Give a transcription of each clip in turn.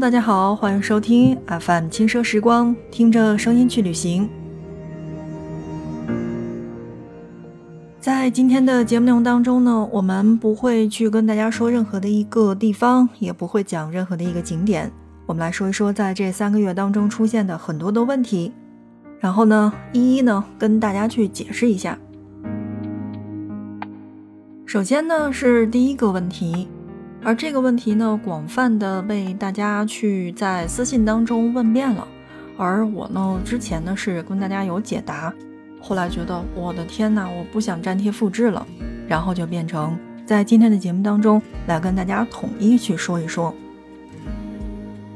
大家好，欢迎收听 FM 轻奢时光，听着声音去旅行。在今天的节目内容当中呢，我们不会去跟大家说任何的一个地方，也不会讲任何的一个景点。我们来说一说在这三个月当中出现的很多的问题，然后呢，一一呢跟大家去解释一下。首先呢是第一个问题。而这个问题呢，广泛的被大家去在私信当中问遍了，而我呢，之前呢是跟大家有解答，后来觉得我的天呐，我不想粘贴复制了，然后就变成在今天的节目当中来跟大家统一去说一说。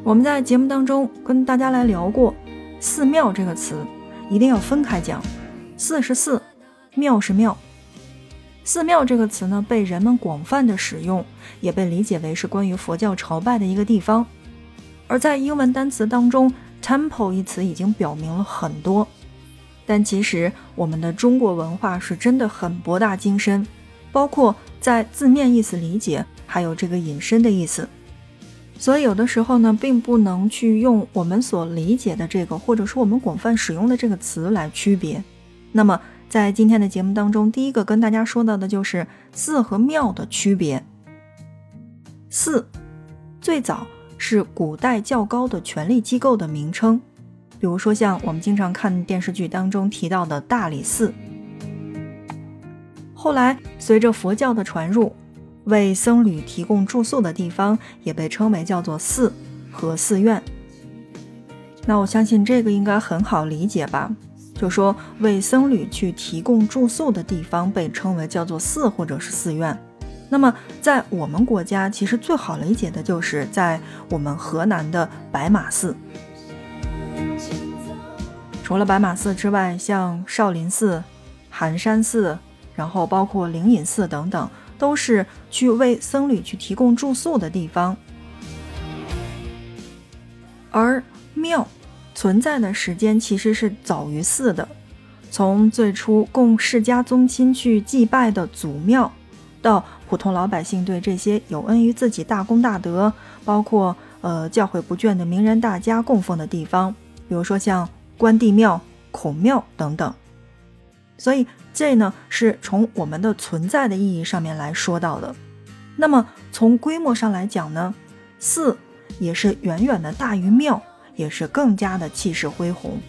我们在节目当中跟大家来聊过“寺庙”这个词，一定要分开讲，“寺”是寺，“庙”是庙。寺庙这个词呢，被人们广泛的使用，也被理解为是关于佛教朝拜的一个地方。而在英文单词当中，temple 一词已经表明了很多。但其实我们的中国文化是真的很博大精深，包括在字面意思理解，还有这个引申的意思。所以有的时候呢，并不能去用我们所理解的这个，或者说我们广泛使用的这个词来区别。那么。在今天的节目当中，第一个跟大家说到的就是寺和庙的区别。寺最早是古代较高的权力机构的名称，比如说像我们经常看电视剧当中提到的大理寺。后来随着佛教的传入，为僧侣提供住宿的地方也被称为叫做寺和寺院。那我相信这个应该很好理解吧。就说为僧侣去提供住宿的地方被称为叫做寺或者是寺院。那么在我们国家，其实最好理解的就是在我们河南的白马寺。除了白马寺之外，像少林寺、寒山寺，然后包括灵隐寺等等，都是去为僧侣去提供住宿的地方。而庙。存在的时间其实是早于寺的，从最初供世家宗亲去祭拜的祖庙，到普通老百姓对这些有恩于自己大功大德，包括呃教诲不倦的名人大家供奉的地方，比如说像关帝庙、孔庙等等。所以这呢是从我们的存在的意义上面来说到的。那么从规模上来讲呢，寺也是远远的大于庙。也是更加的气势恢宏。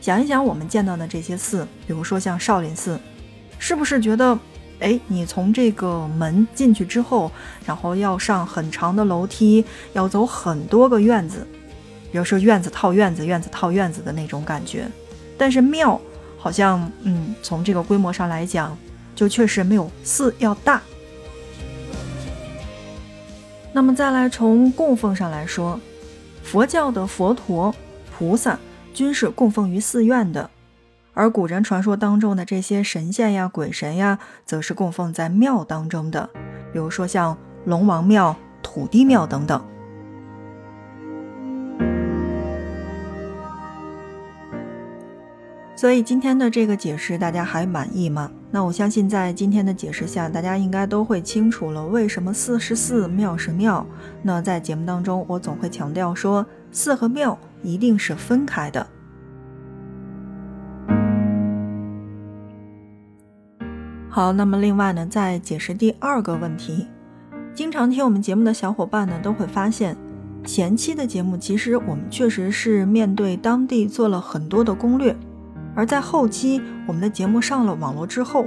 想一想，我们见到的这些寺，比如说像少林寺，是不是觉得，哎，你从这个门进去之后，然后要上很长的楼梯，要走很多个院子，比如说院子套院子，院子套院子的那种感觉。但是庙好像，嗯，从这个规模上来讲，就确实没有寺要大。那么再来从供奉上来说。佛教的佛陀、菩萨均是供奉于寺院的，而古人传说当中的这些神仙呀、鬼神呀，则是供奉在庙当中的，比如说像龙王庙、土地庙等等。所以今天的这个解释大家还满意吗？那我相信在今天的解释下，大家应该都会清楚了为什么寺是寺，庙是庙。那在节目当中，我总会强调说，寺和庙一定是分开的。好，那么另外呢，在解释第二个问题，经常听我们节目的小伙伴呢，都会发现，前期的节目其实我们确实是面对当地做了很多的攻略。而在后期，我们的节目上了网络之后，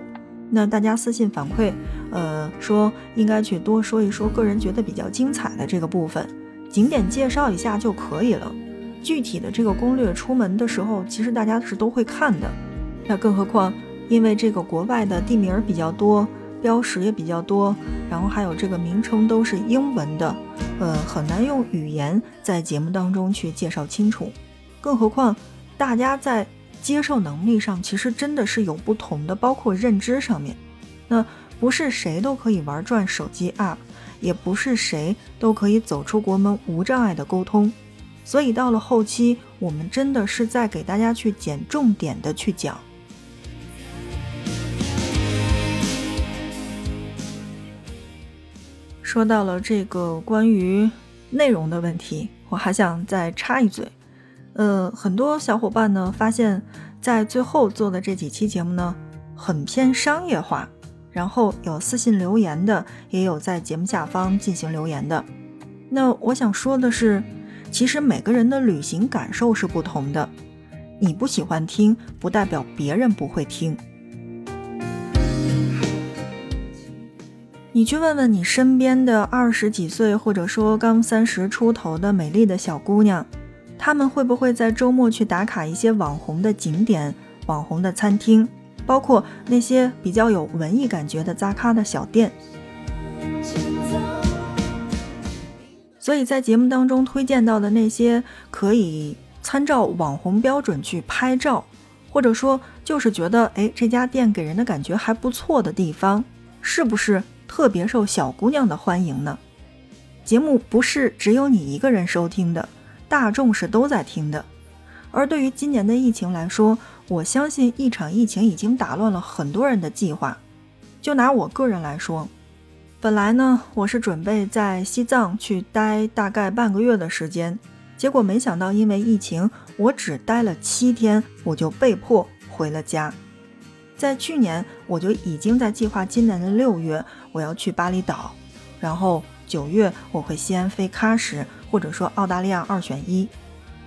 那大家私信反馈，呃，说应该去多说一说个人觉得比较精彩的这个部分，景点介绍一下就可以了。具体的这个攻略出门的时候，其实大家是都会看的。那更何况，因为这个国外的地名比较多，标识也比较多，然后还有这个名称都是英文的，呃，很难用语言在节目当中去介绍清楚。更何况，大家在接受能力上其实真的是有不同的，包括认知上面，那不是谁都可以玩转手机 App，也不是谁都可以走出国门无障碍的沟通，所以到了后期，我们真的是在给大家去捡重点的去讲。说到了这个关于内容的问题，我还想再插一嘴。呃，很多小伙伴呢发现，在最后做的这几期节目呢，很偏商业化。然后有私信留言的，也有在节目下方进行留言的。那我想说的是，其实每个人的旅行感受是不同的。你不喜欢听，不代表别人不会听。你去问问你身边的二十几岁，或者说刚三十出头的美丽的小姑娘，他们会不会在周末去打卡一些网红的景点、网红的餐厅？包括那些比较有文艺感觉的扎咖的小店，所以在节目当中推荐到的那些可以参照网红标准去拍照，或者说就是觉得哎这家店给人的感觉还不错的地方，是不是特别受小姑娘的欢迎呢？节目不是只有你一个人收听的，大众是都在听的。而对于今年的疫情来说，我相信一场疫情已经打乱了很多人的计划。就拿我个人来说，本来呢，我是准备在西藏去待大概半个月的时间，结果没想到因为疫情，我只待了七天，我就被迫回了家。在去年，我就已经在计划今年的六月我要去巴厘岛，然后九月我会西安飞喀什，或者说澳大利亚二选一。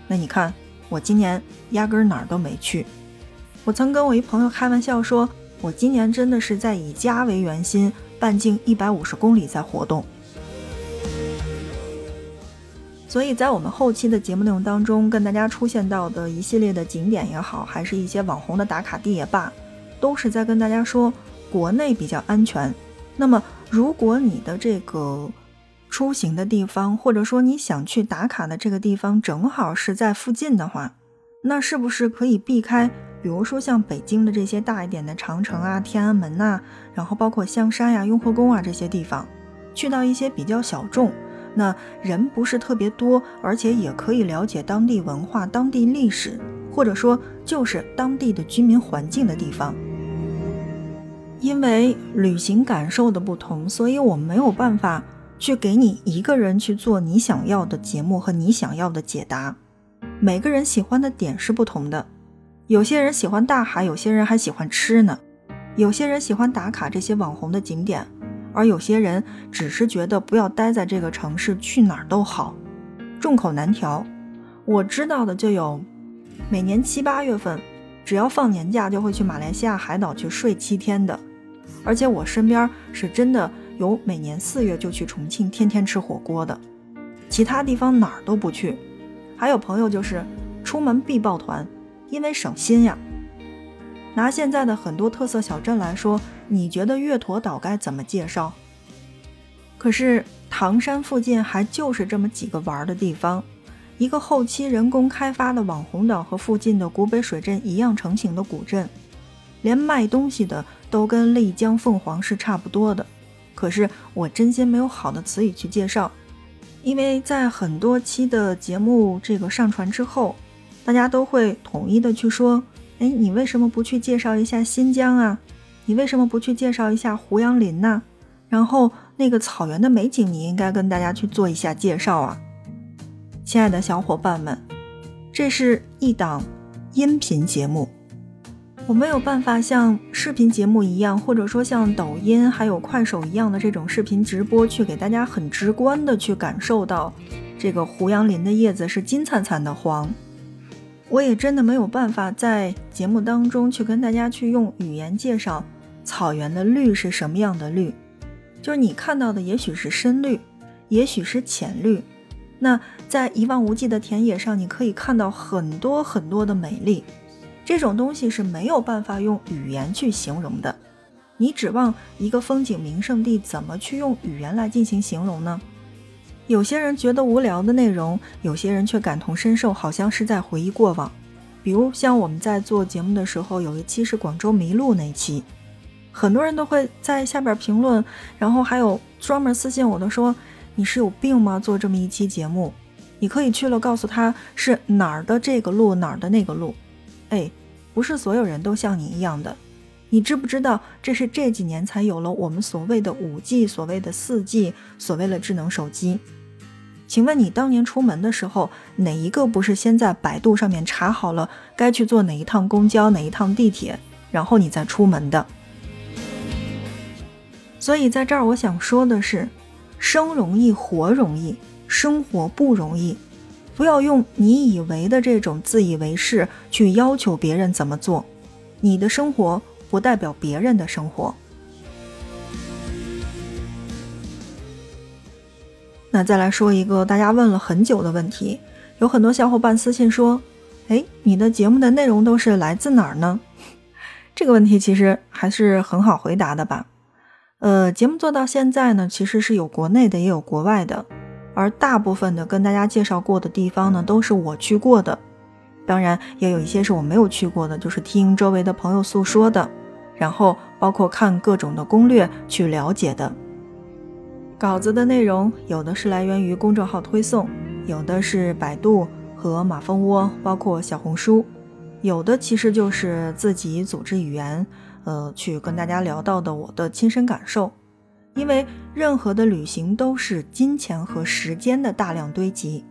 那你看。我今年压根哪儿都没去。我曾跟我一朋友开玩笑说，我今年真的是在以家为圆心，半径一百五十公里在活动。所以在我们后期的节目内容当中，跟大家出现到的一系列的景点也好，还是一些网红的打卡地也罢，都是在跟大家说国内比较安全。那么，如果你的这个出行的地方，或者说你想去打卡的这个地方，正好是在附近的话，那是不是可以避开？比如说像北京的这些大一点的长城啊、天安门呐，然后包括香山呀、雍和宫啊这些地方，去到一些比较小众，那人不是特别多，而且也可以了解当地文化、当地历史，或者说就是当地的居民环境的地方。因为旅行感受的不同，所以我们没有办法。去给你一个人去做你想要的节目和你想要的解答，每个人喜欢的点是不同的。有些人喜欢大海，有些人还喜欢吃呢。有些人喜欢打卡这些网红的景点，而有些人只是觉得不要待在这个城市，去哪儿都好，众口难调。我知道的就有，每年七八月份，只要放年假就会去马来西亚海岛去睡七天的，而且我身边是真的。有每年四月就去重庆天天吃火锅的，其他地方哪儿都不去。还有朋友就是出门必报团，因为省心呀。拿现在的很多特色小镇来说，你觉得月坨岛该怎么介绍？可是唐山附近还就是这么几个玩的地方，一个后期人工开发的网红岛和附近的古北水镇一样成型的古镇，连卖东西的都跟丽江凤凰是差不多的。可是我真心没有好的词语去介绍，因为在很多期的节目这个上传之后，大家都会统一的去说，哎，你为什么不去介绍一下新疆啊？你为什么不去介绍一下胡杨林呢？然后那个草原的美景，你应该跟大家去做一下介绍啊，亲爱的小伙伴们，这是一档音频节目。我没有办法像视频节目一样，或者说像抖音还有快手一样的这种视频直播，去给大家很直观的去感受到这个胡杨林的叶子是金灿灿的黄。我也真的没有办法在节目当中去跟大家去用语言介绍草原的绿是什么样的绿，就是你看到的也许是深绿，也许是浅绿。那在一望无际的田野上，你可以看到很多很多的美丽。这种东西是没有办法用语言去形容的。你指望一个风景名胜地怎么去用语言来进行形容呢？有些人觉得无聊的内容，有些人却感同身受，好像是在回忆过往。比如像我们在做节目的时候，有一期是广州迷路那期，很多人都会在下边评论，然后还有专门私信我的说：“你是有病吗？做这么一期节目，你可以去了告诉他是哪儿的这个路，哪儿的那个路。”哎，不是所有人都像你一样的。你知不知道，这是这几年才有了我们所谓的五 G，所谓的四 G，所谓的智能手机。请问你当年出门的时候，哪一个不是先在百度上面查好了该去坐哪一趟公交、哪一趟地铁，然后你再出门的？所以在这儿，我想说的是，生容易，活容易，生活不容易。不要用你以为的这种自以为是去要求别人怎么做，你的生活不代表别人的生活。那再来说一个大家问了很久的问题，有很多小伙伴私信说：“哎，你的节目的内容都是来自哪儿呢？” 这个问题其实还是很好回答的吧。呃，节目做到现在呢，其实是有国内的，也有国外的。而大部分的跟大家介绍过的地方呢，都是我去过的，当然也有一些是我没有去过的，就是听周围的朋友诉说的，然后包括看各种的攻略去了解的。稿子的内容有的是来源于公众号推送，有的是百度和马蜂窝，包括小红书，有的其实就是自己组织语言，呃，去跟大家聊到的我的亲身感受。因为任何的旅行都是金钱和时间的大量堆积。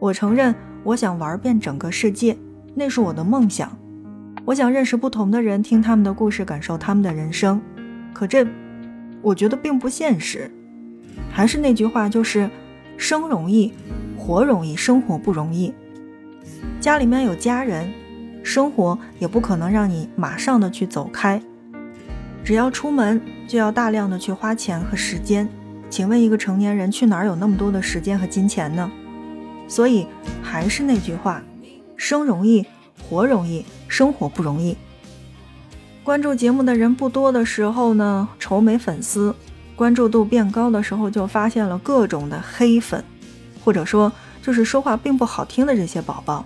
我承认，我想玩遍整个世界，那是我的梦想。我想认识不同的人，听他们的故事，感受他们的人生。可这，我觉得并不现实。还是那句话，就是生容易，活容易，生活不容易。家里面有家人，生活也不可能让你马上的去走开。只要出门，就要大量的去花钱和时间。请问一个成年人去哪儿有那么多的时间和金钱呢？所以还是那句话，生容易，活容易，生活不容易。关注节目的人不多的时候呢，愁没粉丝；关注度变高的时候，就发现了各种的黑粉，或者说就是说话并不好听的这些宝宝。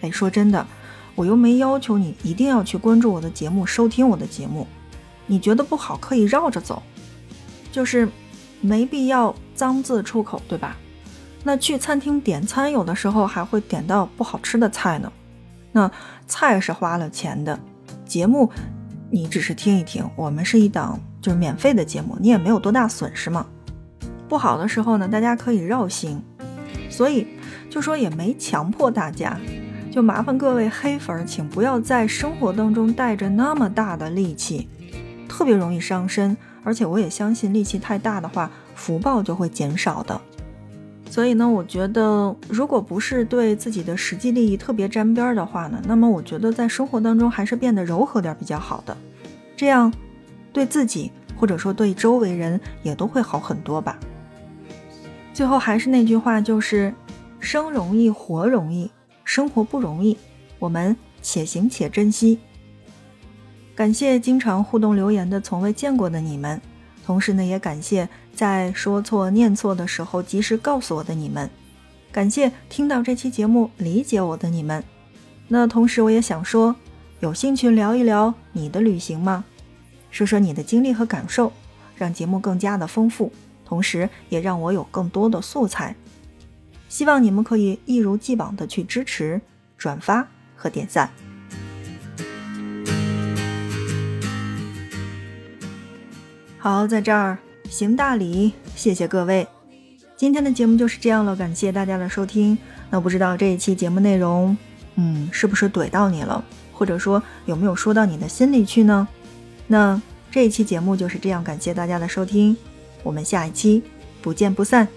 哎，说真的，我又没要求你一定要去关注我的节目，收听我的节目。你觉得不好可以绕着走，就是没必要脏字出口，对吧？那去餐厅点餐，有的时候还会点到不好吃的菜呢。那菜是花了钱的，节目你只是听一听，我们是一档就是免费的节目，你也没有多大损失嘛。不好的时候呢，大家可以绕行，所以就说也没强迫大家，就麻烦各位黑粉，请不要在生活当中带着那么大的戾气。特别容易伤身，而且我也相信力气太大的话，福报就会减少的。所以呢，我觉得如果不是对自己的实际利益特别沾边的话呢，那么我觉得在生活当中还是变得柔和点比较好的，这样对自己或者说对周围人也都会好很多吧。最后还是那句话，就是生容易，活容易，生活不容易，我们且行且珍惜。感谢经常互动留言的从未见过的你们，同时呢，也感谢在说错念错的时候及时告诉我的你们，感谢听到这期节目理解我的你们。那同时我也想说，有兴趣聊一聊你的旅行吗？说说你的经历和感受，让节目更加的丰富，同时也让我有更多的素材。希望你们可以一如既往的去支持、转发和点赞。好，在这儿行大礼，谢谢各位。今天的节目就是这样了，感谢大家的收听。那不知道这一期节目内容，嗯，是不是怼到你了，或者说有没有说到你的心里去呢？那这一期节目就是这样，感谢大家的收听，我们下一期不见不散。